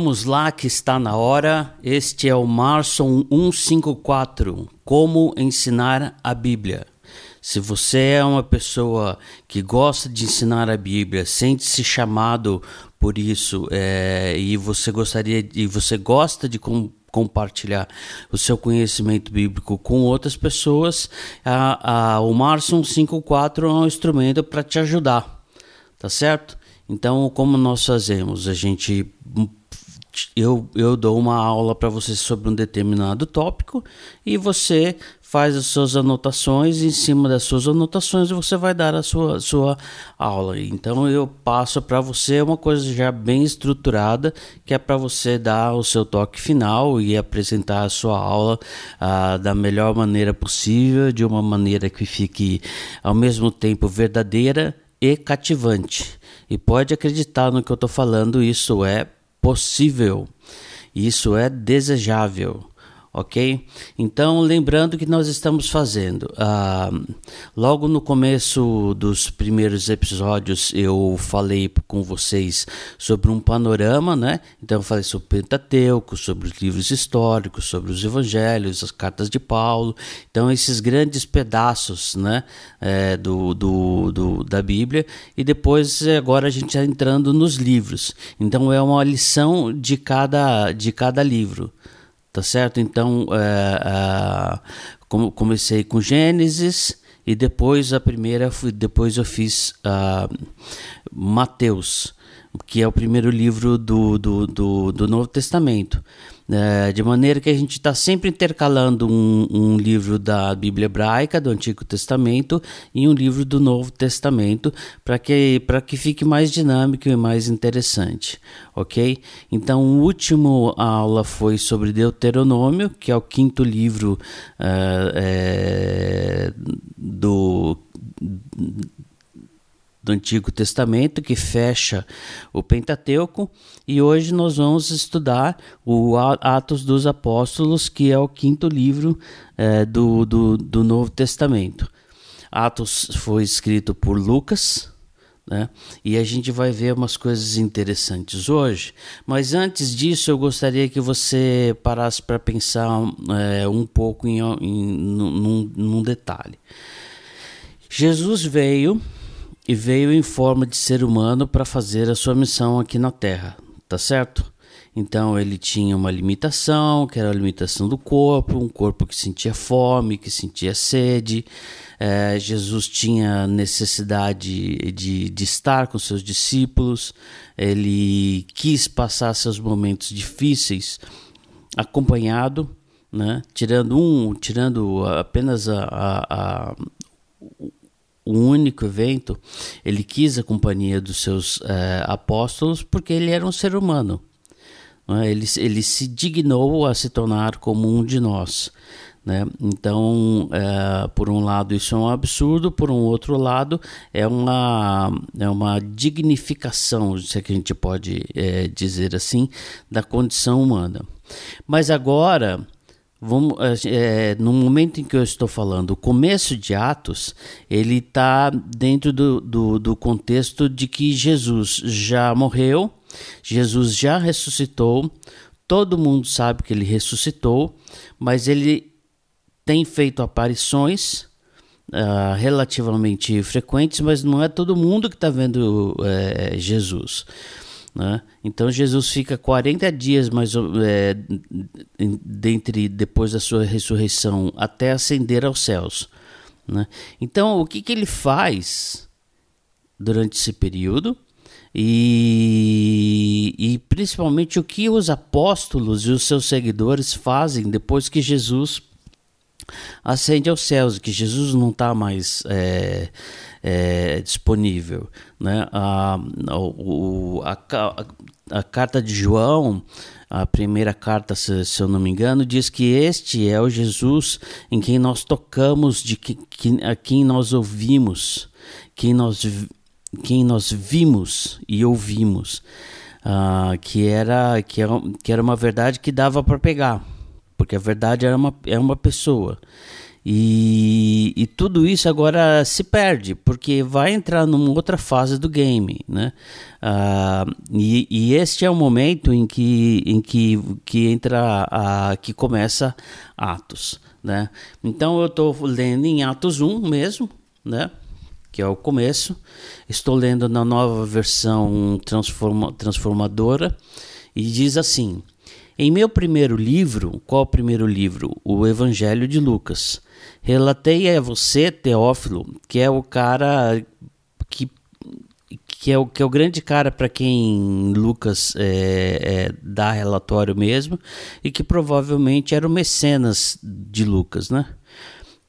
Vamos lá que está na hora. Este é o Marson 154, Como ensinar a Bíblia. Se você é uma pessoa que gosta de ensinar a Bíblia, sente-se chamado por isso é, e você gostaria e você gosta de com, compartilhar o seu conhecimento bíblico com outras pessoas, a, a, o Marson 54 é um instrumento para te ajudar, tá certo? Então, como nós fazemos? A gente eu, eu dou uma aula para você sobre um determinado tópico e você faz as suas anotações em cima das suas anotações você vai dar a sua, sua aula. Então eu passo para você uma coisa já bem estruturada que é para você dar o seu toque final e apresentar a sua aula ah, da melhor maneira possível, de uma maneira que fique ao mesmo tempo verdadeira e cativante. E pode acreditar no que eu estou falando, isso é possível. Isso é desejável ok? Então, lembrando que nós estamos fazendo, uh, logo no começo dos primeiros episódios, eu falei com vocês sobre um panorama, né? Então, eu falei sobre o Pentateuco, sobre os livros históricos, sobre os evangelhos, as cartas de Paulo. Então, esses grandes pedaços, né? É, do, do, do, da Bíblia. E depois, agora, a gente está entrando nos livros. Então, é uma lição de cada, de cada livro tá certo? Então, é, é, comecei com Gênesis e depois a primeira, depois eu fiz uh, Mateus, que é o primeiro livro do, do, do, do Novo Testamento. É, de maneira que a gente está sempre intercalando um, um, livro da Bíblia Hebraica, do Antigo Testamento, e um livro do Novo Testamento, para que, que fique mais dinâmico e mais interessante, ok? Então, a última aula foi sobre Deuteronômio, que é o quinto livro uh, é, do do Antigo Testamento que fecha o Pentateuco e hoje nós vamos estudar o Atos dos Apóstolos, que é o quinto livro é, do, do, do Novo Testamento. Atos foi escrito por Lucas, né? E a gente vai ver umas coisas interessantes hoje. Mas antes disso, eu gostaria que você parasse para pensar é, um pouco em, em, num, num detalhe. Jesus veio e veio em forma de ser humano para fazer a sua missão aqui na Terra, tá certo? Então ele tinha uma limitação, que era a limitação do corpo, um corpo que sentia fome, que sentia sede. É, Jesus tinha necessidade de, de estar com seus discípulos, ele quis passar seus momentos difíceis acompanhado, né? tirando um, tirando apenas a, a, a um único evento, ele quis a companhia dos seus é, apóstolos porque ele era um ser humano. É? Ele, ele se dignou a se tornar como um de nós. Né? Então, é, por um lado, isso é um absurdo, por um outro lado, é uma, é uma dignificação, se é que a gente pode é, dizer assim, da condição humana. Mas agora Vamos, é, no momento em que eu estou falando, o começo de Atos, ele está dentro do, do, do, contexto de que Jesus já morreu, Jesus já ressuscitou, todo mundo sabe que ele ressuscitou, mas ele tem feito aparições uh, relativamente frequentes, mas não é todo mundo que está vendo uh, Jesus. Né? Então Jesus fica 40 dias mais é, dentre depois da sua ressurreição até ascender aos céus. Né? Então o que, que ele faz durante esse período? E, e principalmente o que os apóstolos e os seus seguidores fazem depois que Jesus ascende aos céus, que Jesus não está mais é, é, disponível. Né? A, o, a, a, carta de João, a primeira carta, se, se, eu não me engano, diz que este é o Jesus em quem nós tocamos, de que, que, a quem nós ouvimos, quem nós, quem nós vimos e ouvimos. Uh, que, era, que, era, que era uma verdade que dava para pegar, porque a verdade era uma, é uma pessoa. E, e, tudo isso agora se perde, porque vai entrar numa outra fase do game, né? Uh, e, e, este é o momento em que, em que, que entra, a, que começa Atos, né? Então eu estou lendo em Atos 1 mesmo, né? Que é o começo. Estou lendo na nova versão transforma, transformadora e diz assim... Em meu primeiro livro, qual o primeiro livro? O Evangelho de Lucas. Relatei a você, Teófilo, que é o cara que que é o, que é o grande cara para quem Lucas é, é, dá relatório mesmo e que provavelmente era o mecenas de Lucas, né?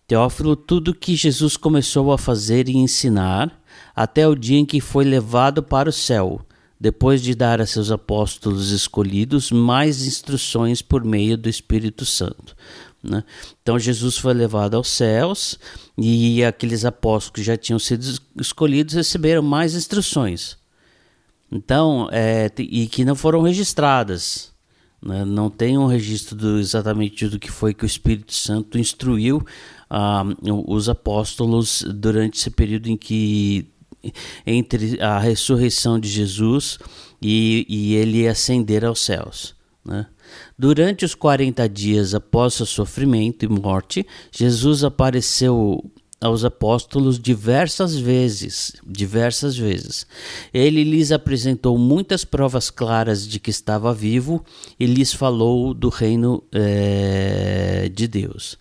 Teófilo, tudo que Jesus começou a fazer e ensinar até o dia em que foi levado para o céu, depois de dar a seus apóstolos escolhidos mais instruções por meio do Espírito Santo. Né? Então Jesus foi levado aos céus e aqueles apóstolos que já tinham sido escolhidos receberam mais instruções. Então, é, e que não foram registradas. Né? Não tem um registro do, exatamente do que foi que o Espírito Santo instruiu ah, os apóstolos durante esse período em que entre a ressurreição de Jesus e, e ele ascender aos céus. Né? Durante os 40 dias após seu sofrimento e morte, Jesus apareceu aos apóstolos diversas vezes, diversas vezes. Ele lhes apresentou muitas provas claras de que estava vivo e lhes falou do reino é, de Deus.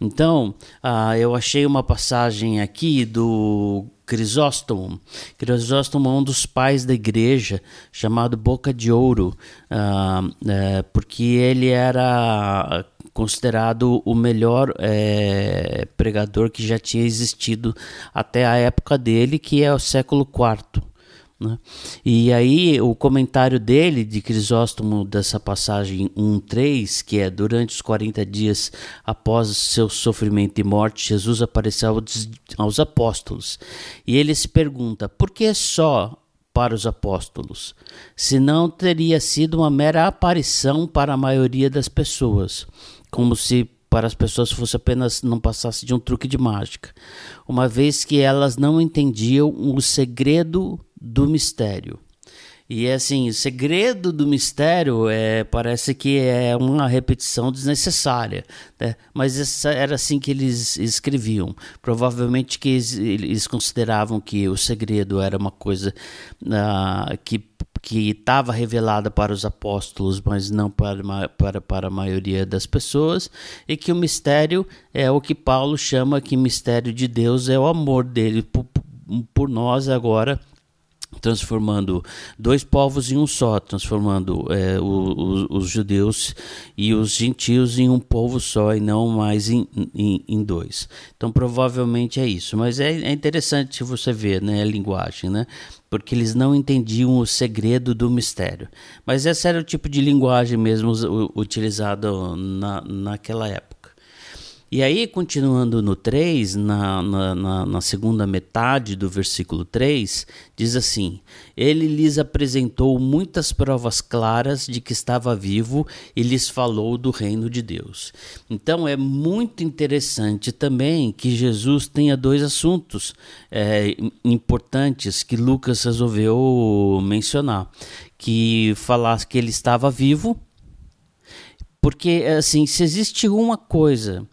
Então, ah, eu achei uma passagem aqui do Crisóstomo. Crisóstomo é um dos pais da igreja, chamado Boca de Ouro, uh, porque ele era considerado o melhor uh, pregador que já tinha existido até a época dele, que é o século IV. Né? E aí o comentário dele, de Crisóstomo, dessa passagem 1.3, que é durante os 40 dias após seu sofrimento e morte, Jesus apareceu aos apóstolos. E ele se pergunta, por que só para os apóstolos? Se não teria sido uma mera aparição para a maioria das pessoas, como se para as pessoas fosse apenas não passasse de um truque de mágica, uma vez que elas não entendiam o segredo do mistério. E é assim, o segredo do mistério é, parece que é uma repetição desnecessária, né? mas essa era assim que eles escreviam. Provavelmente que eles, eles consideravam que o segredo era uma coisa uh, que que estava revelada para os apóstolos, mas não para, para, para a maioria das pessoas, e que o mistério é o que Paulo chama que mistério de Deus é o amor dele por, por nós agora transformando dois povos em um só, transformando é, o, o, os judeus e os gentios em um povo só e não mais em, em, em dois. Então provavelmente é isso, mas é, é, interessante você ver né, a linguagem, né? porque eles não entendiam o segredo do mistério. Mas esse era o tipo de linguagem mesmo utilizado na, naquela época. E aí, continuando no 3, na, na, na, segunda metade do versículo 3, diz assim: Ele lhes apresentou muitas provas claras de que estava vivo e lhes falou do reino de Deus. Então, é muito interessante também que Jesus tenha dois assuntos é, importantes que Lucas resolveu mencionar: que falasse que ele estava vivo. Porque, assim, se existe uma coisa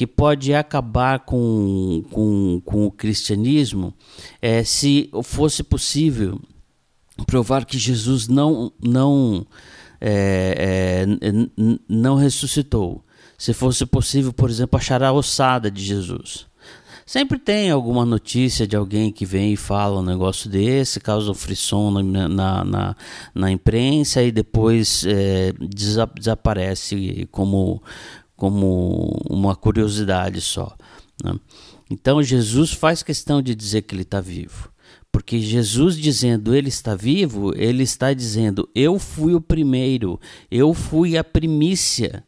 que pode acabar com, com, com o cristianismo é, se fosse possível provar que Jesus não, não, é, é, não ressuscitou. Se fosse possível, por exemplo, achar a ossada de Jesus. Sempre tem alguma notícia de alguém que vem e fala um negócio desse, causa um frisson na, na, na, na imprensa e depois é, desaparece como, como uma curiosidade só. Né? Então Jesus faz questão de dizer que ele está vivo. Porque Jesus dizendo ele está vivo, ele está dizendo eu fui o primeiro, eu fui a primícia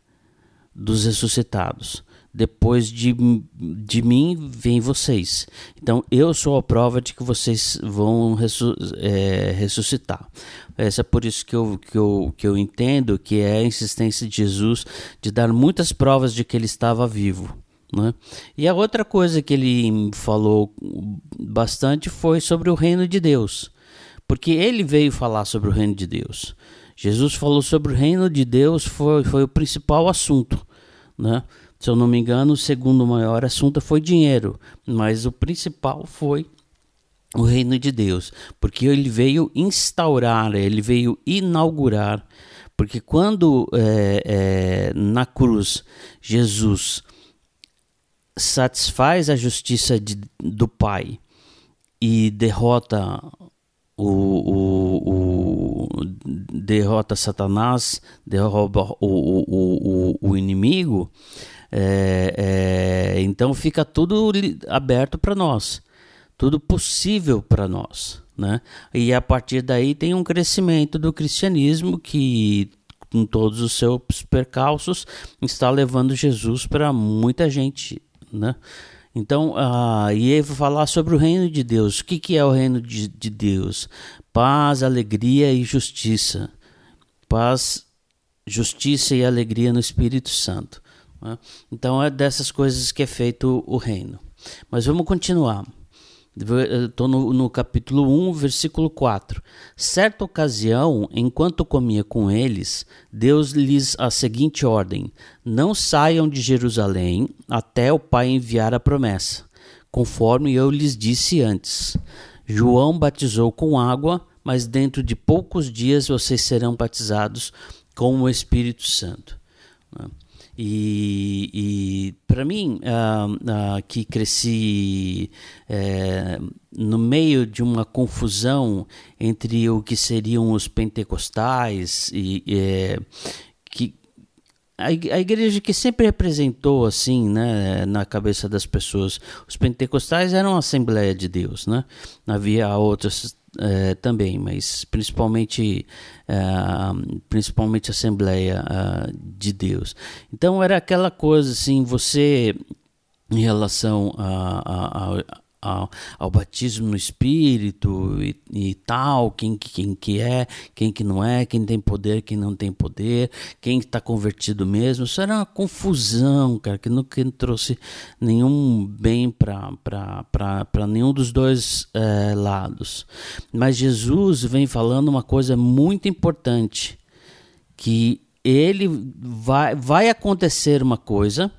dos ressuscitados. Depois de, de mim vem vocês. Então eu sou a prova de que vocês vão ressu é, ressuscitar. Essa é por isso que eu, que, eu, que eu entendo que é a insistência de Jesus de dar muitas provas de que ele estava vivo. Né? E a outra coisa que ele falou bastante foi sobre o reino de Deus, porque ele veio falar sobre o reino de Deus. Jesus falou sobre o reino de Deus, foi, foi o principal assunto. Né? Se eu não me engano, o segundo maior assunto foi dinheiro, mas o principal foi o reino de Deus, porque ele veio instaurar, ele veio inaugurar. Porque quando é, é, na cruz Jesus satisfaz a justiça de, do Pai e derrota o, o, o, derrota Satanás, derruba o, o, o, o inimigo, é, é, então fica tudo aberto para nós, tudo possível para nós. Né? E a partir daí tem um crescimento do cristianismo que com todos os seus percalços está levando Jesus para muita gente né? Então, uh, e ele vai falar sobre o reino de Deus. O que, que é o reino de, de Deus? Paz, alegria e justiça. Paz, justiça e alegria no Espírito Santo. Né? Então, é dessas coisas que é feito o reino. Mas vamos continuar. Estou no, no, capítulo 1, versículo 4. Certa ocasião, enquanto comia com eles, Deus lhes a seguinte ordem: Não saiam de Jerusalém até o Pai enviar a promessa, conforme eu lhes disse antes. João batizou com água, mas dentro de poucos dias vocês serão batizados com o Espírito Santo. E, e para mim, uh, uh, que cresci uh, no meio de uma confusão entre o que seriam os pentecostais e eh, que a, a igreja que sempre representou assim, né, na cabeça das pessoas, os pentecostais eram a Assembleia de Deus, né? Havia outras é, também, mas principalmente, é, principalmente Assembleia é, de Deus. Então era aquela coisa assim, você em relação a, a, ao, ao, batismo no Espírito e, e, tal, quem, quem que é, quem que não é, quem tem poder, quem não tem poder, quem está convertido mesmo. Isso era uma confusão, cara, que não, que não trouxe nenhum bem para nenhum dos dois é, lados. Mas Jesus vem falando uma coisa muito importante, que ele vai, vai acontecer uma coisa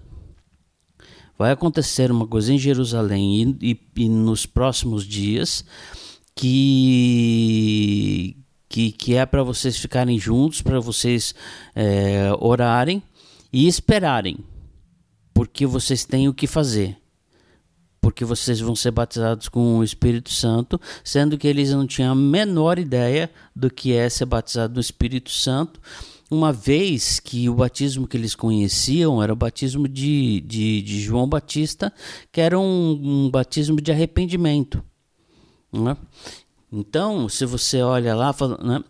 vai acontecer uma coisa em Jerusalém e, e, e nos próximos dias que que, que é para vocês ficarem juntos, para vocês é, orarem e esperarem, porque vocês têm o que fazer. Porque vocês vão ser batizados com o Espírito Santo, sendo que eles não tinham a menor ideia do que é ser batizado no Espírito Santo uma vez que o batismo que eles conheciam era o batismo de, de, de João Batista, que era um, um batismo de arrependimento. Né? Então, se você olha lá, fala, né?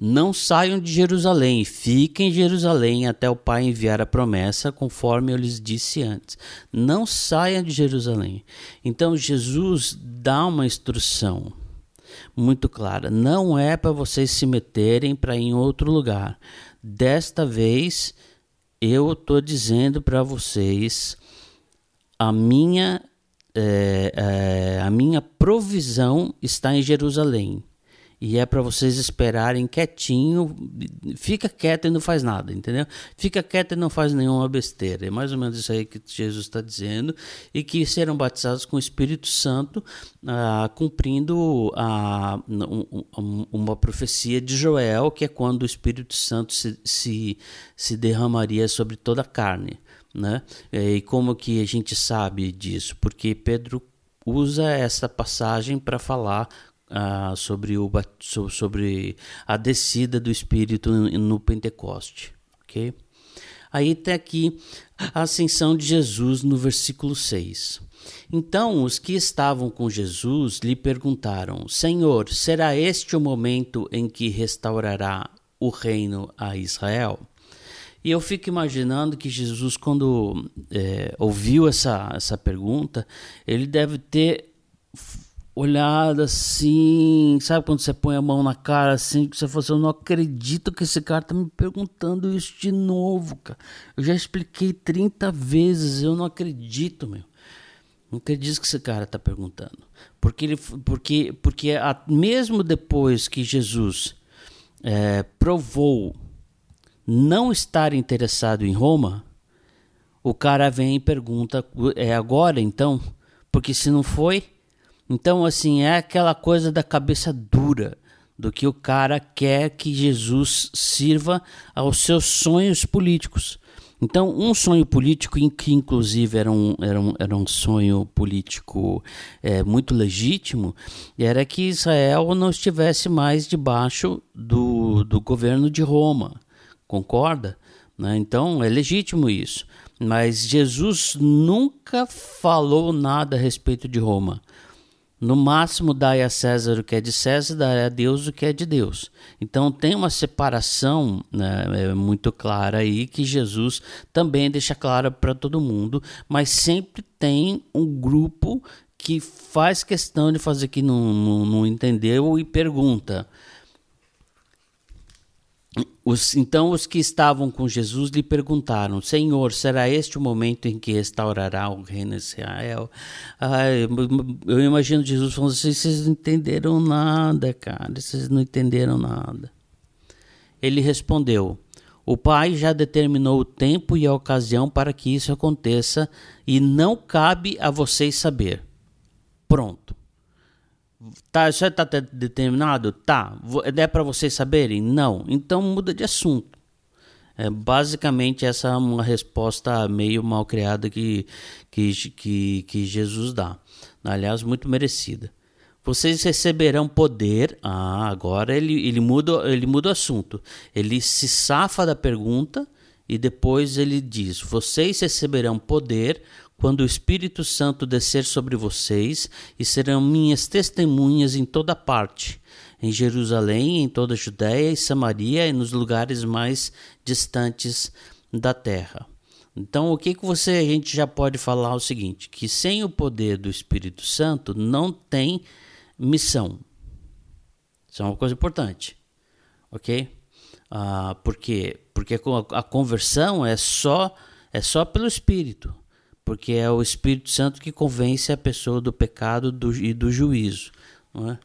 não saiam de Jerusalém, fiquem em Jerusalém até o Pai enviar a promessa, conforme eu lhes disse antes. Não saiam de Jerusalém. Então, Jesus dá uma instrução muito clara. Não é para vocês se meterem para ir em outro lugar. Desta vez, eu estou dizendo para vocês a minha é, é, a minha provisão está em Jerusalém. E é para vocês esperarem quietinho, fica quieto e não faz nada, entendeu? Fica quieto e não faz nenhuma besteira. É mais ou menos isso aí que Jesus está dizendo. E que serão batizados com o Espírito Santo, ah, cumprindo a, um, uma profecia de Joel, que é quando o Espírito Santo se, se, se derramaria sobre toda a carne. Né? E como que a gente sabe disso? Porque Pedro usa essa passagem para falar ah, sobre, o, sobre a descida do Espírito no Pentecoste. ok? Aí tem aqui a ascensão de Jesus no versículo 6. Então os que estavam com Jesus lhe perguntaram: Senhor, será este o momento em que restaurará o reino a Israel? E eu fico imaginando que Jesus, quando é, ouviu essa, essa pergunta, ele deve ter olhada assim, sabe quando você põe a mão na cara assim, que você fala assim, eu não acredito que esse cara tá me perguntando isso de novo, cara. Eu já expliquei 30 vezes, eu não acredito, meu. Não acredito que esse cara tá perguntando. Porque ele, porque, porque a, mesmo depois que Jesus é, provou não estar interessado em Roma, o cara vem e pergunta: é agora então? Porque se não foi, então, assim, é aquela coisa da cabeça dura, do que o cara quer que Jesus sirva aos seus sonhos políticos. Então, um sonho político, que inclusive era um, era um, era um sonho político é, muito legítimo, era que Israel não estivesse mais debaixo do, do governo de Roma. Concorda? Né? Então, é legítimo isso. Mas Jesus nunca falou nada a respeito de Roma. No máximo, dai a César o que é de César, dai a Deus o que é de Deus. Então, tem uma separação né, é muito clara aí que Jesus também deixa clara para todo mundo, mas sempre tem um grupo que faz questão de fazer que não, não, não entendeu e pergunta. Os, então os que estavam com Jesus lhe perguntaram: Senhor, será este o momento em que restaurará o reino de Israel? Eu, eu imagino Jesus falando assim: vocês não entenderam nada, cara, vocês não entenderam nada. Ele respondeu: O Pai já determinou o tempo e a ocasião para que isso aconteça, e não cabe a vocês saber. Pronto. Tá, isso está determinado? Tá. É para vocês saberem? Não. Então muda de assunto. É, basicamente, essa é uma resposta meio mal criada que, que, que, que Jesus dá. Aliás, muito merecida. Vocês receberão poder. Ah, agora ele, ele, muda, ele muda o assunto. Ele se safa da pergunta e depois ele diz: Vocês receberão poder quando o Espírito Santo descer sobre vocês, e serão minhas testemunhas em toda parte, em Jerusalém, em toda a Judéia e Samaria e nos lugares mais distantes da terra. Então, o que, que você a gente já pode falar é o seguinte, que sem o poder do Espírito Santo não tem missão. Isso é uma coisa importante, ok? Ah? Porque a conversão é só é só pelo Espírito porque é o Espírito Santo que convence a pessoa do pecado do, e do juízo. Não é?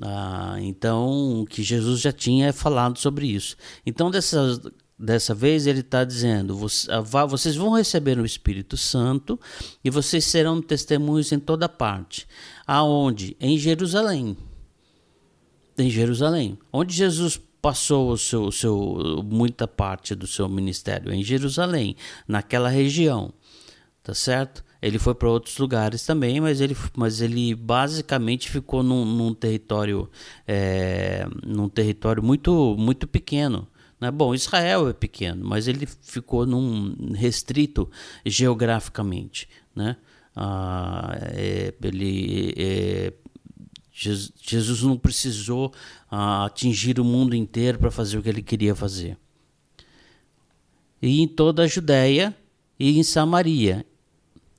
Ah, então, que Jesus já tinha falado sobre isso. Então, dessa, dessa vez, ele está dizendo: ah, vocês vão receber o Espírito Santo e vocês serão testemunhos em toda parte. Aonde? Em Jerusalém. Em Jerusalém. Onde Jesus passou o seu, o seu, muita parte do seu ministério? Em Jerusalém, naquela região tá certo? Ele foi para outros lugares também, mas ele, mas ele basicamente ficou num, num território, é, num território muito, muito pequeno. Né? Bom, Israel é pequeno, mas ele ficou num restrito geograficamente, né? Ah, é, ele é, Jesus não precisou ah, atingir o mundo inteiro para fazer o que ele queria fazer. E em toda a Judéia e em Samaria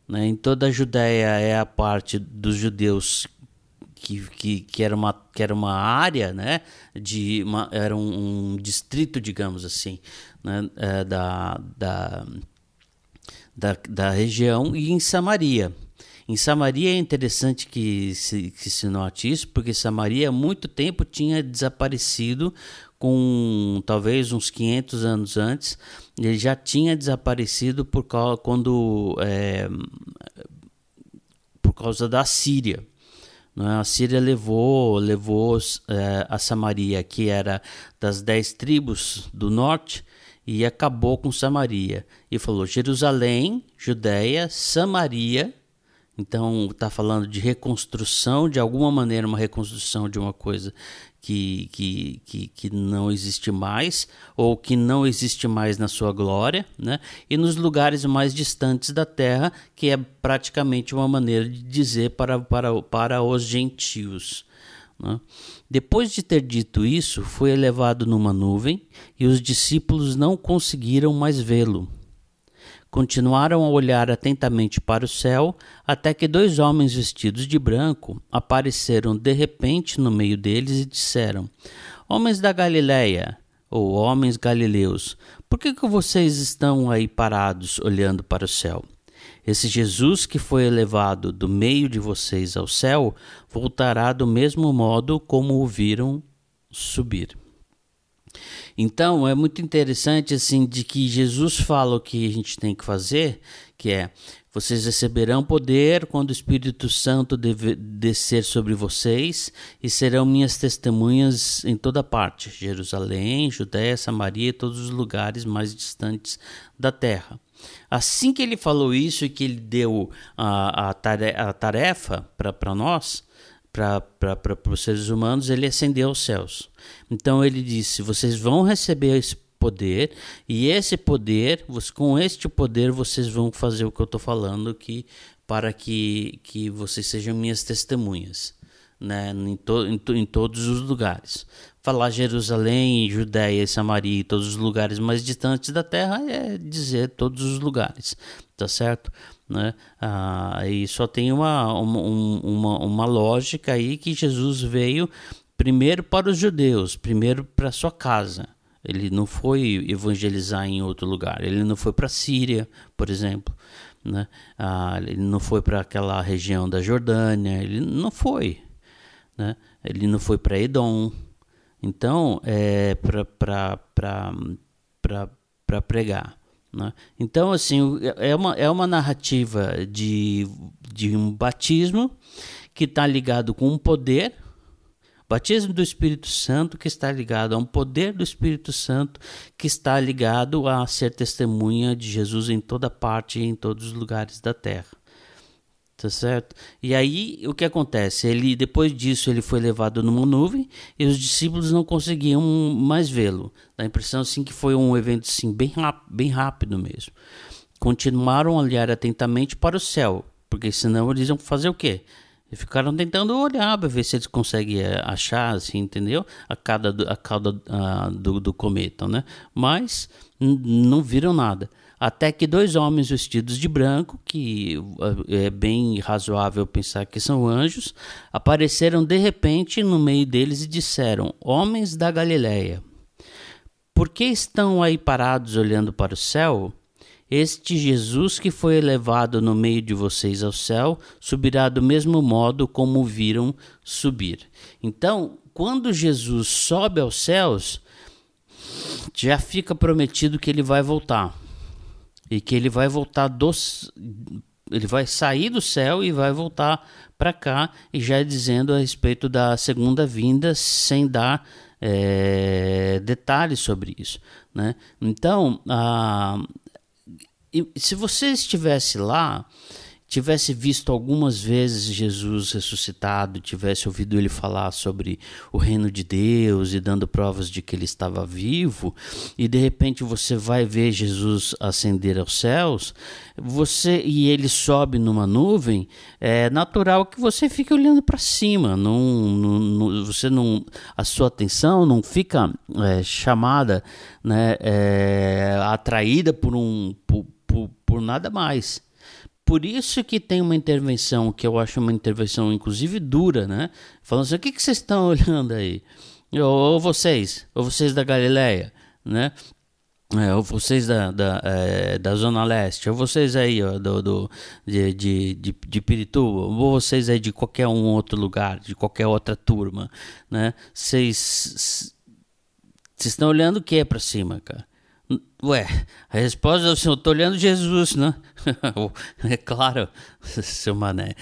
né? Em toda a Judéia é a parte dos judeus que, que, que, era, uma, que era uma área, né? de uma, era um, um distrito, digamos assim, né? É, da, da, da, da região, e em Samaria. Em Samaria é interessante que se, que se note isso, porque Samaria há muito tempo tinha desaparecido com talvez uns 500 anos antes, ele já tinha desaparecido por causa, quando, é, por causa da Síria. Né? A Síria levou, levou é, a Samaria, que era das dez tribos do norte, e acabou com Samaria. E falou Jerusalém, Judéia, Samaria então, está falando de reconstrução, de alguma maneira, uma reconstrução de uma coisa que, que, que, que, não existe mais, ou que não existe mais na sua glória, né? e nos lugares mais distantes da terra, que é praticamente uma maneira de dizer para, para, para os gentios. Né? Depois de ter dito isso, foi elevado numa nuvem e os discípulos não conseguiram mais vê-lo. Continuaram a olhar atentamente para o céu, até que dois homens vestidos de branco apareceram de repente no meio deles e disseram: Homens da Galileia, ou homens galileus, por que, que vocês estão aí parados olhando para o céu? Esse Jesus que foi elevado do meio de vocês ao céu voltará do mesmo modo como o viram subir. Então é muito interessante assim de que Jesus fala o que a gente tem que fazer, que é vocês receberão poder quando o Espírito Santo descer sobre vocês e serão minhas testemunhas em toda parte, Jerusalém, Judéia, Samaria e todos os lugares mais distantes da terra. Assim que ele falou isso e que ele deu a, a tarefa para nós, para os seres humanos, ele ascendeu aos céus. Então ele disse: vocês vão receber esse poder e esse poder, com este poder vocês vão fazer o que eu estou falando aqui para que, que vocês sejam minhas testemunhas. Né, em, to, em, em, todos os lugares. Falar Jerusalém, Judéia Samaria e todos os lugares mais distantes da terra é dizer todos os lugares, tá certo? Né? Ah, e só tem uma, uma, uma, uma lógica aí que Jesus veio primeiro para os judeus, primeiro para sua casa. Ele não foi evangelizar em outro lugar. Ele não foi para a Síria, por exemplo. Né? Ah, ele não foi para aquela região da Jordânia. Ele não foi. Né? Ele não foi para Edom. Então, é para pregar. Né? Então, assim, é uma, é uma narrativa de, de um batismo que está ligado com um poder, batismo do Espírito Santo que está ligado a um poder do Espírito Santo que está ligado a ser testemunha de Jesus em toda parte e em todos os lugares da terra. Tá certo? E aí o que acontece? Ele depois disso ele foi levado numa nuvem e os discípulos não conseguiam mais vê-lo. Dá a impressão assim que foi um evento assim bem rápido, bem rápido mesmo. Continuaram a olhar atentamente para o céu, porque senão eles iam fazer o quê? E ficaram tentando olhar para ver se eles conseguem eh, achar, assim, entendeu? A cauda, a cauda a, do, do cometa, né? Mas não viram nada até que dois homens vestidos de branco, que é bem razoável pensar que são anjos, apareceram de repente no meio deles e disseram: Homens da Galileia, por que estão aí parados olhando para o céu? Este Jesus que foi elevado no meio de vocês ao céu subirá do mesmo modo como viram subir. Então, quando Jesus sobe aos céus, já fica prometido que ele vai voltar e que ele vai voltar dos ele vai sair do céu e vai voltar para cá e já dizendo a respeito da segunda vinda sem dar é, detalhes sobre isso, né? Então, se você estivesse lá tivesse visto algumas vezes Jesus ressuscitado, tivesse ouvido ele falar sobre o reino de Deus e dando provas de que ele estava vivo, e de repente você vai ver Jesus ascender aos céus, você e ele sobe numa nuvem, é natural que você fique olhando para cima, não, não, não, você não, a sua atenção não fica é, chamada, né, é, atraída por um por, por, por nada mais. Por isso que tem uma intervenção que eu acho uma intervenção, inclusive, dura, né? Falando assim, o que, que vocês estão olhando aí? Ou vocês, ou vocês da Galileia, né? É, ou vocês da, da, é, da Zona Leste, ou vocês aí ó, do, do, de, de, de, de Pirituba, ou vocês aí de qualquer um outro lugar, de qualquer outra turma, né? Vocês estão olhando o que é para cima, cara? Ué, a resposta é assim, eu estou olhando Jesus, né? é claro, seu mané.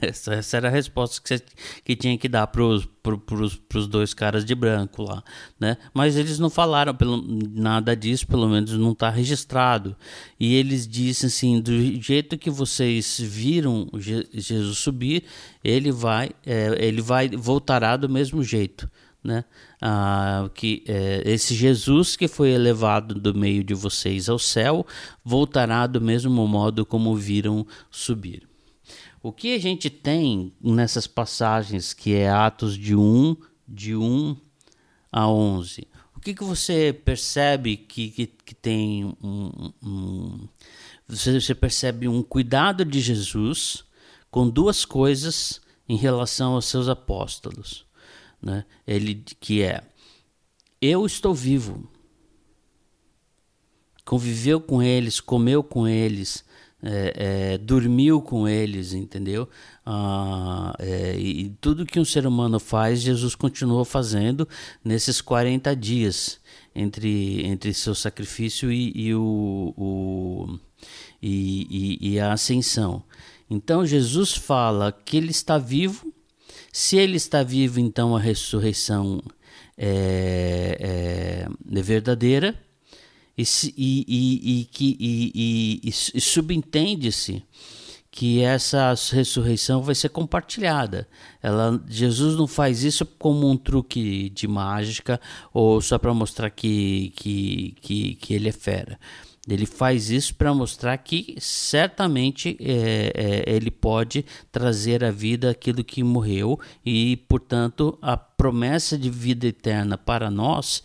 Essa era a resposta que você que tinha que dar para os pro, pros, dois caras de branco lá, né? Mas eles não falaram pelo, nada disso, pelo menos não está registrado. E eles disseram assim, do jeito que vocês viram Jesus subir, ele vai, é, ele vai voltará do mesmo jeito né? Ah, que é, esse Jesus que foi elevado do meio de vocês ao céu voltará do mesmo modo como viram subir. O que a gente tem nessas passagens que é Atos de 1, de 1 a 11? O que, que você percebe que, que, que tem um, um você, você percebe um cuidado de Jesus com duas coisas em relação aos seus apóstolos, né? Ele que é eu estou vivo, conviveu com eles, comeu com eles, é, é, dormiu com eles, entendeu? Ah, é, e tudo que um ser humano faz, Jesus continuou fazendo nesses 40 dias entre, entre seu sacrifício e, e o, o e, e, e a ascensão. Então Jesus fala que ele está vivo. Se ele está vivo, então a ressurreição é, é, é verdadeira e, e, e, e, subentende-se que essa ressurreição vai ser compartilhada. Ela, Jesus não faz isso como um truque de mágica ou só para mostrar que, que, que, que ele é fera. Ele faz isso para mostrar que certamente é, é, ele pode trazer à vida aquilo que morreu e, portanto, a promessa de vida eterna para nós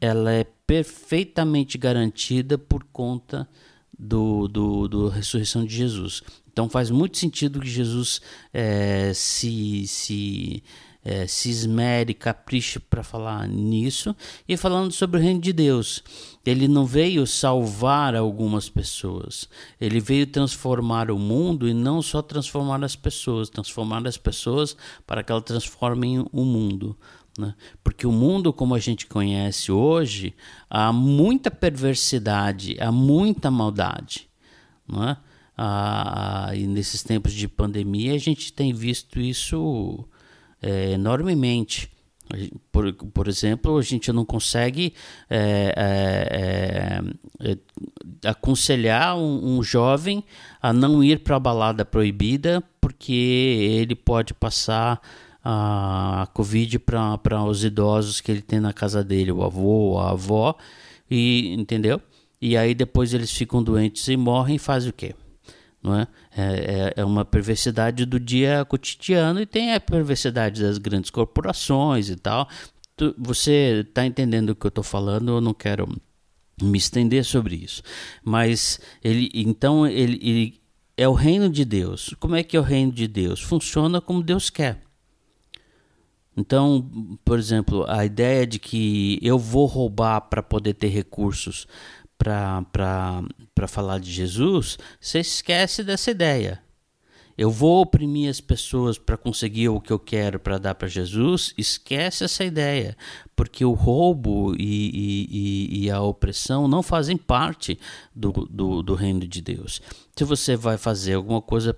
ela é perfeitamente garantida por conta do, do, do ressurreição de Jesus. Então faz muito sentido que Jesus é, se, se, é, se esmere, capriche para falar nisso. E falando sobre o reino de Deus, ele não veio salvar algumas pessoas, ele veio transformar o mundo e não só transformar as pessoas, transformar as pessoas para que elas transformem o mundo. Né? Porque o mundo como a gente conhece hoje, há muita perversidade, há muita maldade. É? Ah, e nesses tempos de pandemia a gente tem visto isso é, enormemente. Por, por exemplo, a gente não consegue é, é, é, aconselhar um, um, jovem a não ir para a balada proibida porque ele pode passar a Covid para os idosos que ele tem na casa dele, o avô, a avó, e entendeu? E aí depois eles ficam doentes e morrem, faz o quê? Não é? É, é, é uma perversidade do dia cotidiano e tem a perversidade das grandes corporações e tal. Tu, você está entendendo o que eu estou falando? Eu não quero me estender sobre isso. Mas ele, então, ele, ele é o reino de Deus. Como é que é o reino de Deus? Funciona como Deus quer. Então, por exemplo, a ideia de que eu vou roubar para poder ter recursos para falar de Jesus, você esquece dessa ideia. Eu vou oprimir as pessoas para conseguir o que eu quero para dar para Jesus, esquece essa ideia, porque o roubo e, e, e, a opressão não fazem parte do, do, do reino de Deus. Se você vai fazer alguma coisa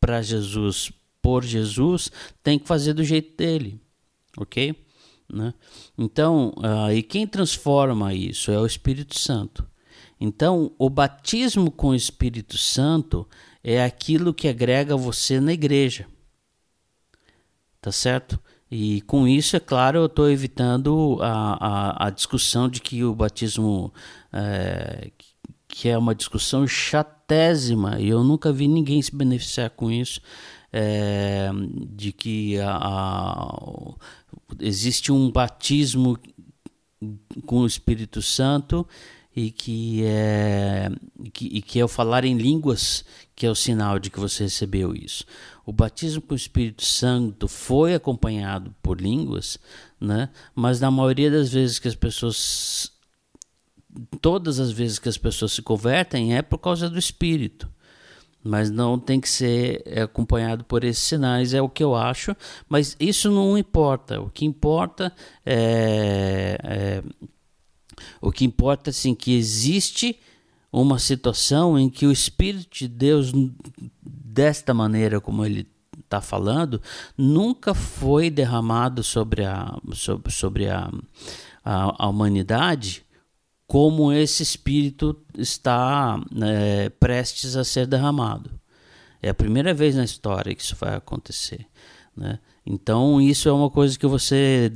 para Jesus por Jesus, tem que fazer do jeito dele, ok? Né? Então, uh, e quem transforma isso é o Espírito Santo. Então, o batismo com o Espírito Santo é aquilo que agrega você na igreja. Tá certo? E com isso, é claro, eu estou evitando a, a, a, discussão de que o batismo, é, que é uma discussão chatésima, e eu nunca vi ninguém se beneficiar com isso, é, de que a, a, existe um batismo com o Espírito Santo e que é que, e que é o falar em línguas que é o sinal de que você recebeu isso. O batismo com o Espírito Santo foi acompanhado por línguas, né? Mas na maioria das vezes que as pessoas todas as vezes que as pessoas se convertem é por causa do Espírito mas não tem que ser acompanhado por esses sinais, é o que eu acho, mas isso não importa. O que importa é, é o que importa assim que existe uma situação em que o Espírito de Deus desta maneira como ele está falando nunca foi derramado sobre a sobre, sobre a, a, a humanidade como esse espírito está é, prestes a ser derramado. É a primeira vez na história que isso vai acontecer. Né? Então, isso é uma coisa que você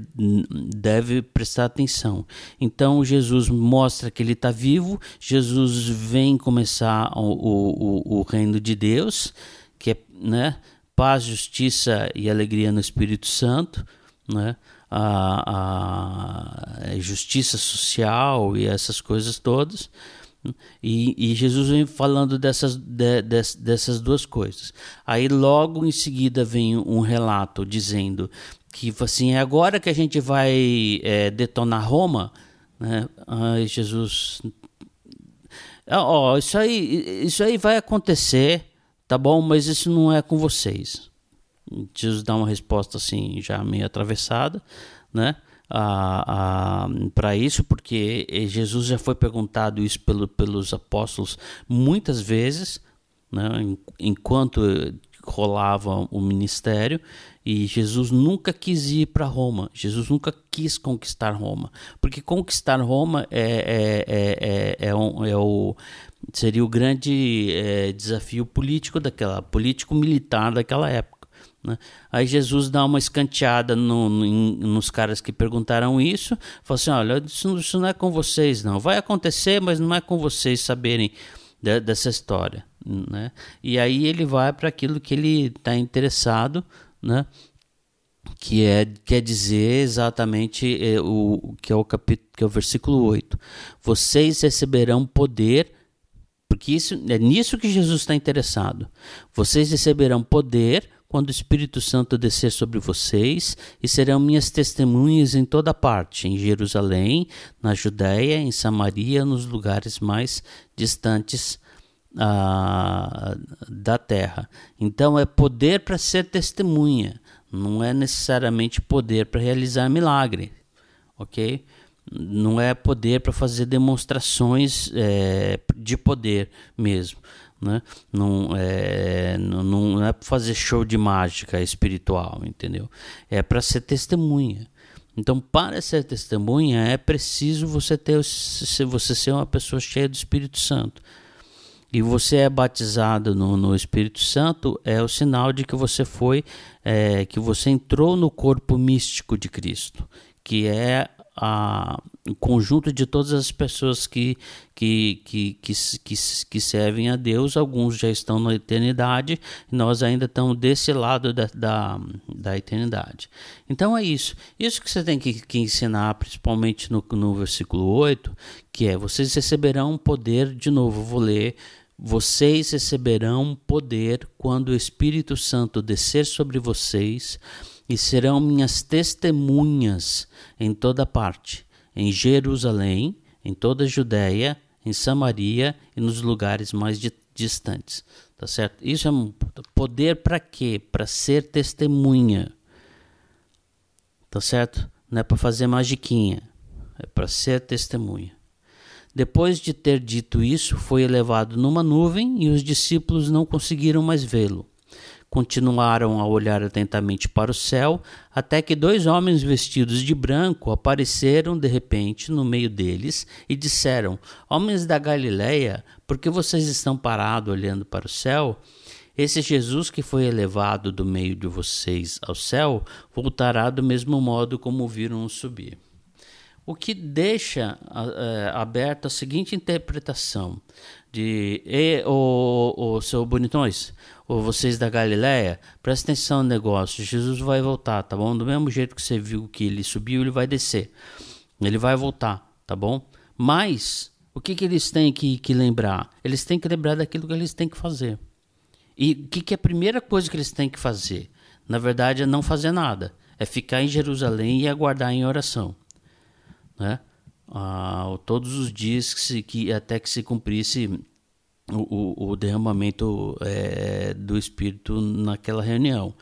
deve prestar atenção. Então, Jesus mostra que ele está vivo, Jesus vem começar o, o, o, reino de Deus, que é né, paz, justiça e alegria no Espírito Santo. Né? A, a justiça social e essas coisas todas. E, e, Jesus vem falando dessas, de, de, dessas duas coisas. Aí logo em seguida vem um relato dizendo que assim, é agora que a gente vai é, detonar Roma. Né? Jesus. Ó, oh, isso aí, isso aí vai acontecer, tá bom? Mas isso não é com vocês. Jesus dá uma resposta assim, já meio atravessada, né? para isso, porque Jesus já foi perguntado isso pelo, pelos apóstolos muitas vezes, né, enquanto rolava o ministério, e Jesus nunca quis ir para Roma, Jesus nunca quis conquistar Roma, porque conquistar Roma é, é, é, é, é, um, é o, seria o grande é, desafio político daquela, político-militar daquela época. Né? Aí Jesus dá uma escanteada no, no, nos caras que perguntaram isso, fala assim: olha, isso, isso, não é com vocês, não. Vai acontecer, mas não é com vocês saberem de, dessa história. Né? E aí ele vai para aquilo que ele está interessado, né? que é quer dizer exatamente é, o que é o capítulo que é o versículo 8. Vocês receberão poder porque isso é nisso que Jesus está interessado. Vocês receberão poder quando o Espírito Santo descer sobre vocês, e serão minhas testemunhas em toda parte, em Jerusalém, na Judéia, em Samaria, nos lugares mais distantes ah, da terra. Então é poder para ser testemunha, não é necessariamente poder para realizar milagre, ok? Não é poder para fazer demonstrações é, de poder mesmo né? Não é, não, não é para fazer show de mágica espiritual, entendeu? É para ser testemunha. Então, para ser testemunha, é preciso você ter você ser uma pessoa cheia do Espírito Santo. E você é batizado no, no Espírito Santo é o sinal de que você foi, é, que você entrou no corpo místico de Cristo, que é a, o conjunto de todas as pessoas que, que, que, que, que, que servem a Deus, alguns já estão na eternidade, nós ainda estamos desse lado da, da, da eternidade. Então é isso. Isso que você tem que, que ensinar, principalmente no, no versículo 8, que é: vocês receberão poder, de novo, vou ler. Vocês receberão poder quando o Espírito Santo descer sobre vocês e serão minhas testemunhas em toda parte, em Jerusalém, em toda a Judéia, em Samaria e nos lugares mais distantes. Tá certo? Isso é um poder para quê? Para ser testemunha. Tá certo? Não é para fazer magiquinha, é para ser testemunha. Depois de ter dito isso, foi elevado numa nuvem e os discípulos não conseguiram mais vê-lo. Continuaram a olhar atentamente para o céu, até que dois homens vestidos de branco apareceram de repente no meio deles e disseram: Homens da Galileia, por que vocês estão parados olhando para o céu? Esse Jesus que foi elevado do meio de vocês ao céu voltará do mesmo modo como viram subir. O que deixa é, aberta a seguinte interpretação de e, o, seu bonitões, ou vocês da Galileia, presta atenção no negócio. Jesus vai voltar, tá bom? Do mesmo jeito que você viu que ele subiu, ele vai descer. Ele vai voltar, tá bom? Mas o que, que eles têm que, que lembrar? Eles têm que lembrar daquilo que eles têm que fazer. E o que, que é a primeira coisa que eles têm que fazer? Na verdade, é não fazer nada. É ficar em Jerusalém e aguardar em oração. Né? Ah, todos os dias que, se, que até que se cumprisse o, o, derramamento é, do Espírito naquela reunião.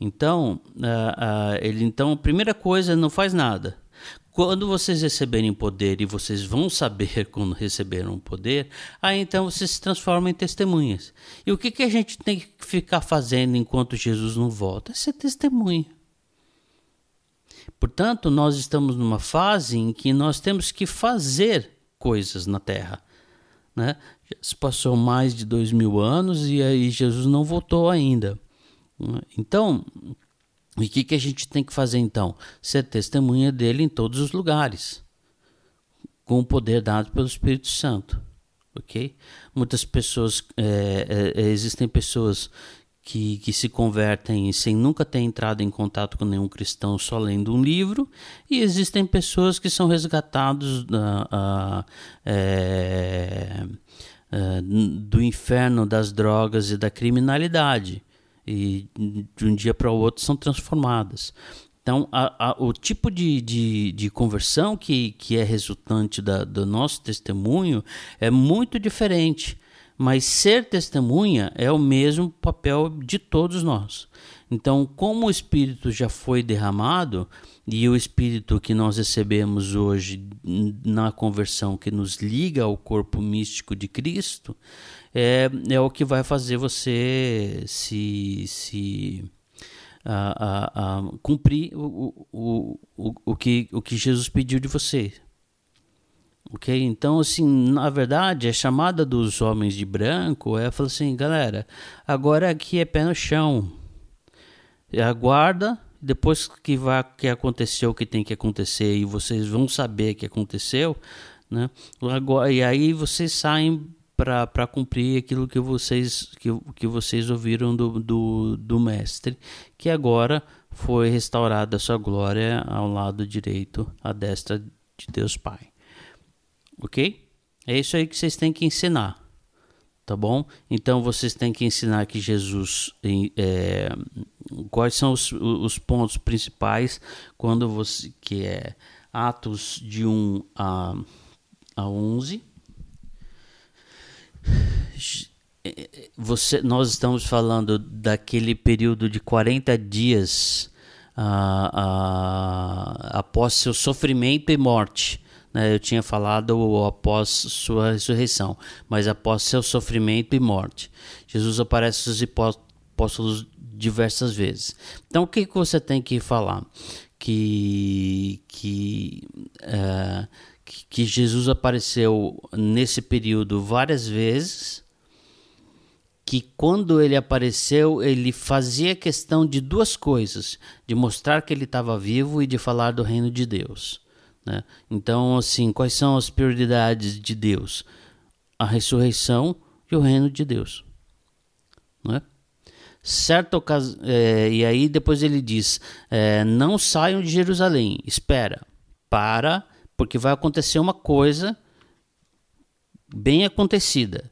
Então, uh, uh, ele então, primeira coisa, não faz nada. Quando vocês receberem poder e vocês vão saber quando receberam poder, aí então vocês se transformam em testemunhas. E o que, que a gente tem que ficar fazendo enquanto Jesus não volta? É ser testemunha. Portanto, nós estamos numa fase em que nós temos que fazer coisas na terra. Né? Se passou mais de dois mil anos e aí Jesus não voltou ainda. Então, o que, que a gente tem que fazer então? Ser testemunha dele em todos os lugares, com o poder dado pelo Espírito Santo. Ok? Muitas pessoas, é, é, existem pessoas que, que se convertem sem nunca ter entrado em contato com nenhum cristão, só lendo um livro, e existem pessoas que são resgatados é, é, do inferno das drogas e da criminalidade, e de um dia para o outro são transformadas. Então, a, a, o tipo de, de, de, conversão que, que é resultante da, do nosso testemunho é muito diferente. Mas ser testemunha é o mesmo papel de todos nós. Então, como o Espírito já foi derramado, e o Espírito que nós recebemos hoje na conversão, que nos liga ao corpo místico de Cristo, é, é o que vai fazer você se. se a, a, a cumprir o, o, o, o, que, o que Jesus pediu de você. Ok? Então, assim, na verdade, a chamada dos homens de branco é falar assim, galera, agora aqui é pé no chão. Aguarda, depois que vai que aconteceu o que tem que acontecer e vocês vão saber que aconteceu, né? Agora, e aí vocês saem para cumprir aquilo que vocês que, que vocês ouviram do, do, do mestre, que agora foi restaurada a sua glória ao lado direito, à destra de Deus Pai ok? É isso aí que vocês têm que ensinar, tá bom? Então vocês têm que ensinar que Jesus, é, quais são os, os, pontos principais quando você que é Atos de 1 a, a 11. Você, nós estamos falando daquele período de 40 dias uh, uh, após seu sofrimento e morte né, eu tinha falado após sua ressurreição, mas após seu sofrimento e morte. Jesus aparece aos apóstolos diversas vezes. Então, o que, que você tem que falar? Que, que, uh, que Jesus apareceu nesse período várias vezes, que quando ele apareceu, ele fazia questão de duas coisas: de mostrar que ele estava vivo e de falar do reino de Deus. Né? Então, assim, quais são as prioridades de Deus? A ressurreição e o reino de Deus. Né? Certa ocasião, é, e aí depois ele diz: é, não saiam de Jerusalém, espera, para, porque vai acontecer uma coisa bem acontecida.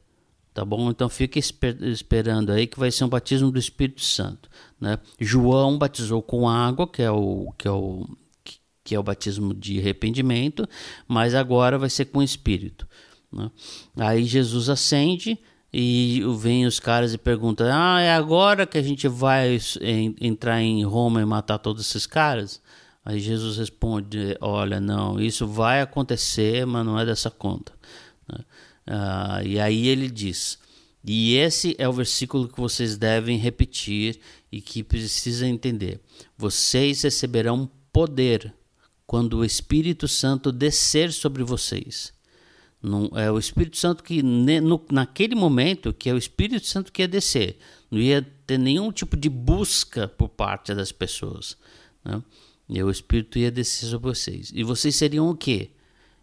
Tá bom? Então fica esper esperando aí que vai ser um batismo do Espírito Santo. Né? João batizou com água, que é o, que é o que é o batismo de arrependimento, mas agora vai ser com o Espírito. Né? Aí Jesus acende e vem os caras e perguntam: Ah, é agora que a gente vai entrar em Roma e matar todos esses caras? Aí Jesus responde: Olha, não, isso vai acontecer, mas não é dessa conta. Né? Ah, e aí ele diz: E esse é o versículo que vocês devem repetir e que precisam entender: Vocês receberão poder quando o Espírito Santo descer sobre vocês. Não, é o Espírito Santo que, no, naquele momento, que é o Espírito Santo que ia descer. Não ia ter nenhum tipo de busca por parte das pessoas. Né? E o Espírito ia descer sobre vocês. E vocês seriam o quê?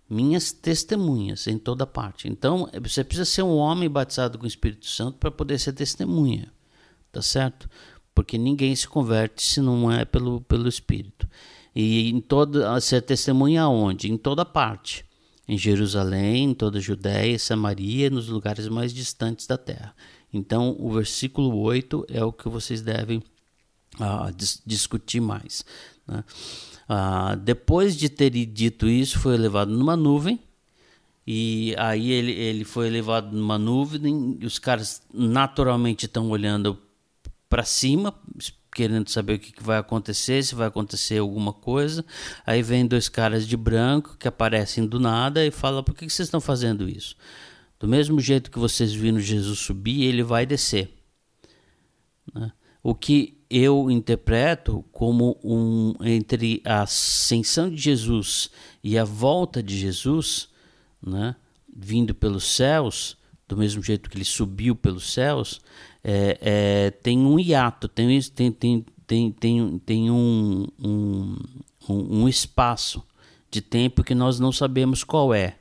Minhas testemunhas em toda parte. Então, você precisa ser um homem batizado com o Espírito Santo para poder ser testemunha. Tá certo? Porque ninguém se converte se não é pelo, pelo Espírito. E em toda ser testemunha onde? Em toda parte. Em Jerusalém, em toda a Judéia, Samaria, nos lugares mais distantes da terra. Então, o versículo 8 é o que vocês devem ah, dis discutir mais. Né? Ah, depois de ter dito isso, foi levado numa nuvem. E aí ele, ele foi levado numa nuvem. Os caras naturalmente estão olhando para cima, querendo saber o que, que, vai acontecer, se vai acontecer alguma coisa. Aí vem dois caras de branco que aparecem do nada e fala: por que, que vocês estão fazendo isso? Do mesmo jeito que vocês viram Jesus subir, ele vai descer. Né? O que eu interpreto como um entre a ascensão de Jesus e a volta de Jesus, né, vindo pelos céus, do mesmo jeito que ele subiu pelos céus, é, é, tem um hiato, tem, tem, tem, tem, tem, tem um, um, um espaço de tempo que nós não sabemos qual é.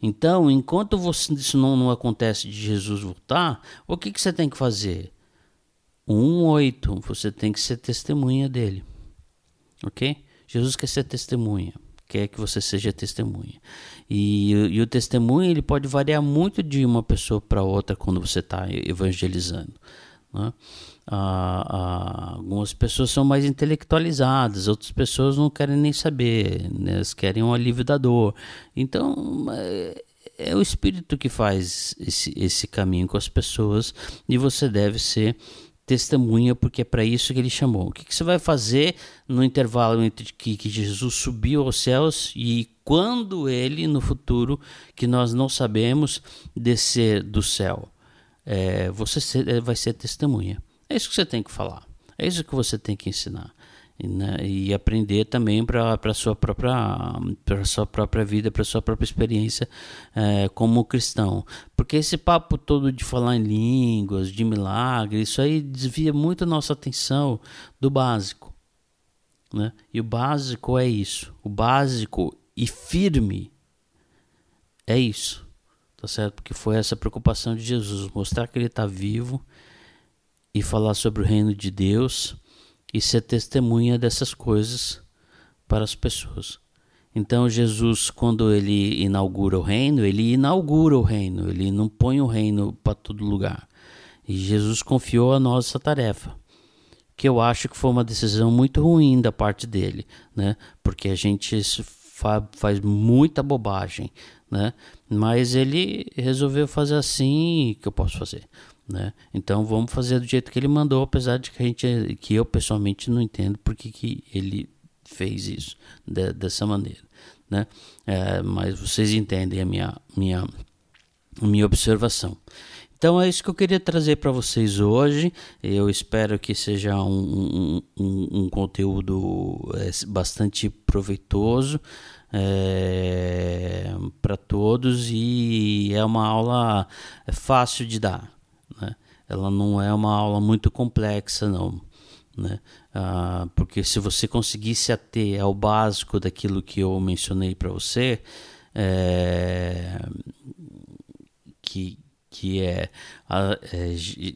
Então, enquanto você, isso não, não acontece de Jesus voltar, o que, que você tem que fazer? 1:8, você tem que ser testemunha dele. OK? Jesus quer ser testemunha, quer que você seja testemunha. E, e o testemunho ele pode variar muito de uma pessoa para outra quando você está evangelizando. Né? Ah, ah, algumas pessoas são mais intelectualizadas, outras pessoas não querem nem saber, né? elas querem um alívio da dor. Então, é, é o Espírito que faz esse, esse caminho com as pessoas e você deve ser testemunha, porque é para isso que ele chamou. O que, que, você vai fazer no intervalo entre que, que Jesus subiu aos céus e quando ele, no futuro, que nós não sabemos, descer do céu? É, você é, vai ser testemunha. É isso que você tem que falar. É isso que você tem que ensinar né, e aprender também para sua própria para sua própria vida, para sua própria experiência é, como cristão. Porque esse papo todo de falar em línguas, de milagre, isso aí desvia muito a nossa atenção do básico. Né? E o básico é isso. O básico e firme é isso. Tá certo? Porque foi essa preocupação de Jesus, mostrar que ele está vivo e falar sobre o reino de Deus e ser testemunha dessas coisas para as pessoas. Então Jesus, quando ele inaugura o reino, ele inaugura o reino, ele não põe o reino para todo lugar. E Jesus confiou a nós essa tarefa, que eu acho que foi uma decisão muito ruim da parte dele, né? Porque a gente fa faz muita bobagem, né? Mas ele resolveu fazer assim, que eu posso fazer. Né? Então vamos fazer do jeito que ele mandou, apesar de que a gente, que eu pessoalmente não entendo porque que ele fez isso de, dessa maneira, né? É, mas vocês entendem a minha minha minha observação. Então é isso que eu queria trazer para vocês hoje. Eu espero que seja um, um, um conteúdo é, bastante proveitoso é, para todos e é uma aula fácil de dar? Ela não é uma aula muito complexa, não. Né? Ah, porque se você conseguisse ater ao básico daquilo que eu mencionei para você, é, que, que, é a, é,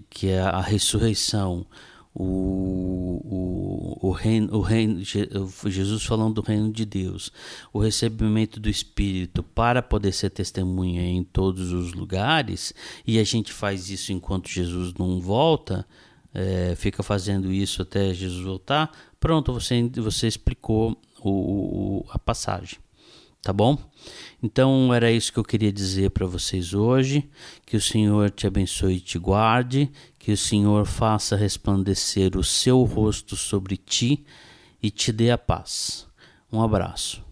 que é a ressurreição, o, o, o, reino, o reino, Jesus falando do reino de Deus, o recebimento do Espírito para poder ser testemunha em todos os lugares, e a gente faz isso enquanto Jesus não volta, é, fica fazendo isso até Jesus voltar, pronto, você, você explicou o, o, a passagem tá bom? Então era isso que eu queria dizer para vocês hoje. Que o Senhor te abençoe e te guarde, que o Senhor faça resplandecer o seu rosto sobre ti e te dê a paz. Um abraço.